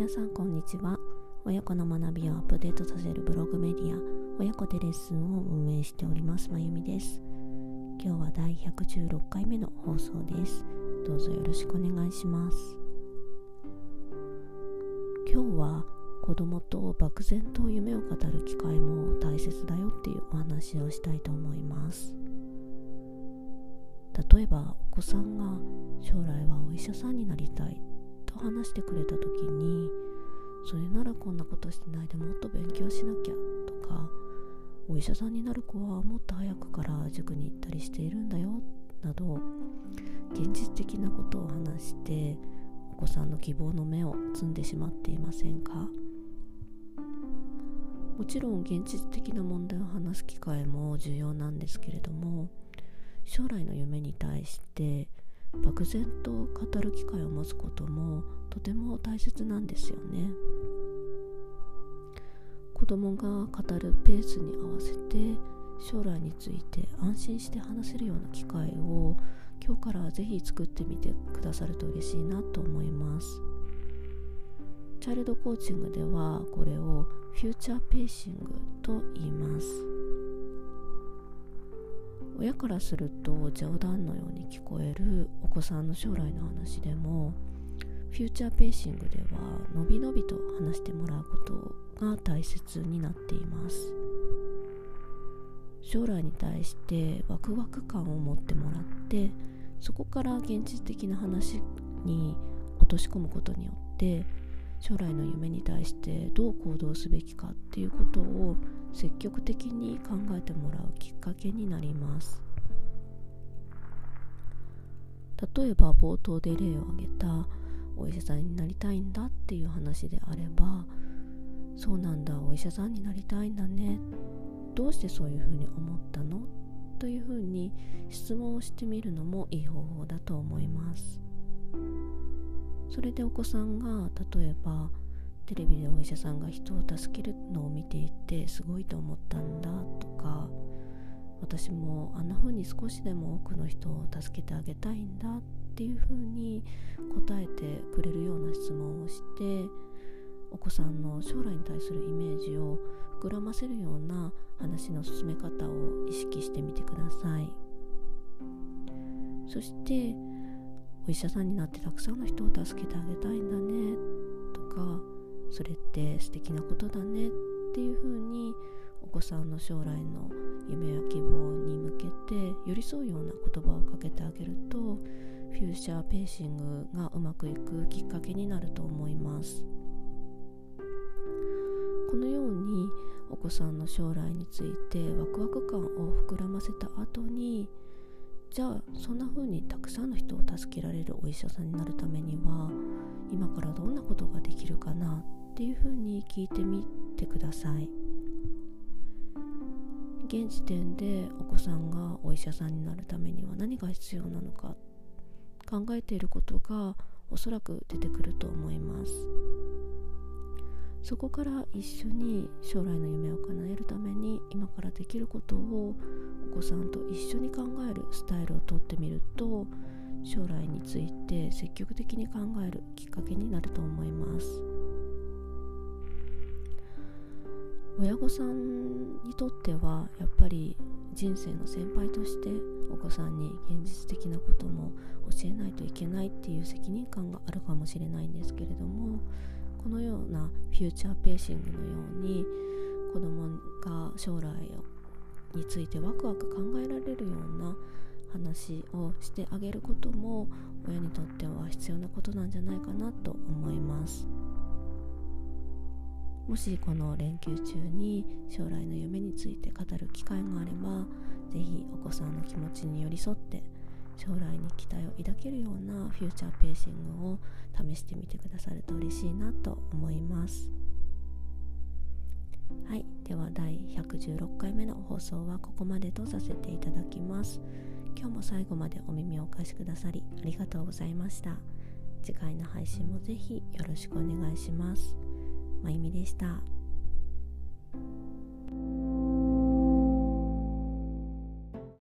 皆さんこんにちは。親子の学びをアップデートさせるブログメディア親子でレッスンを運営しておりますまゆみです。今日は第116回目の放送です。どうぞよろしくお願いします。今日は子供と漠然と夢を語る機会も大切だよっていうお話をしたいと思います。例えばお子さんが将来はお医者さんになりたい。と話してくれた時にそれならこんなことしてないでもっと勉強しなきゃとかお医者さんになる子はもっと早くから塾に行ったりしているんだよなど現実的なことを話してお子さんの希望の目を摘んでしまっていませんか？もちろん現実的な問題を話す機会も重要なんですけれども将来の夢に対して漠然と語る機会を持つこともとても大切なんですよね。子供が語るペースに合わせて将来について安心して話せるような機会を今日からぜひ作ってみてくださると嬉しいなと思います。チャイルドコーチングではこれをフューチャーペーシングと言います。親からすると冗談のように聞こえるお子さんの将来の話でもフューチャーペーシングではのびのびと話してもらうことが大切になっています。将来に対してワクワク感を持ってもらってそこから現実的な話に落とし込むことによって将来の夢に対してどう行動すべきかっていうことを積極的に考えてもらうきっかけになります。例えば冒頭で例を挙げたお医者さんになりたいんだっていう話であればそうなんだお医者さんになりたいんだね。どうしてそういうふうに思ったの？というふうに質問をしてみるのもいい方法だと思います。それでお子さんが例えばテレビでお医者さんが人を助けるのを見ていてすごいと思ったんだとか私もあんな風に少しでも多くの人を助けてあげたいんだっていう風に答えてくれるような質問をしてお子さんの将来に対するイメージを膨らませるような話の進め方を意識してみてください。そしてお医者さんになってたくさんの人を助けてあげたいんだね。とかそれって素敵なことだねっていうふうにお子さんの将来の夢や希望に向けて寄り添うような言葉をかけてあげるとフューチャーペーシングがうまくいくきっかけになると思います。このようにお子さんの将来についてワクワク感を膨らませた後にじゃあそんな風にたくさんの人を助けられるお医者さんになるためには今からどんなことができるかなっていう風に聞いてみてください。現時点でお子さんがお医者さんになるためには何が必要なのか考えていることがおそらく出てくると思います。そこから一緒に将来の夢を叶えるために今からできることをお子さんと一緒に考えるスタイルをとってみると将来について積極的に考えるきっかけになると思います。親御さんにとってはやっぱり人生の先輩としてお子さんに現実的なことも教えないといけないっていう責任感があるかもしれないんですけれどもこのようなフューチャーペーシングのように子供が将来についてワクワク考えられるような話をしてあげることも親にとっては必要なことなんじゃないかなと思います。もしこの連休中に将来の夢について語る機会があれば是非お子さんの気持ちに寄り添って将来に期待を抱けるようなフューチャーペーシングを試してみてくださると嬉しいなと思います。はい。では第116回目の放送はここまでとさせていただきます。今日も最後までお耳をお貸しくださりありがとうございました。次回の配信もぜひよろしくお願いします。まゆみでした。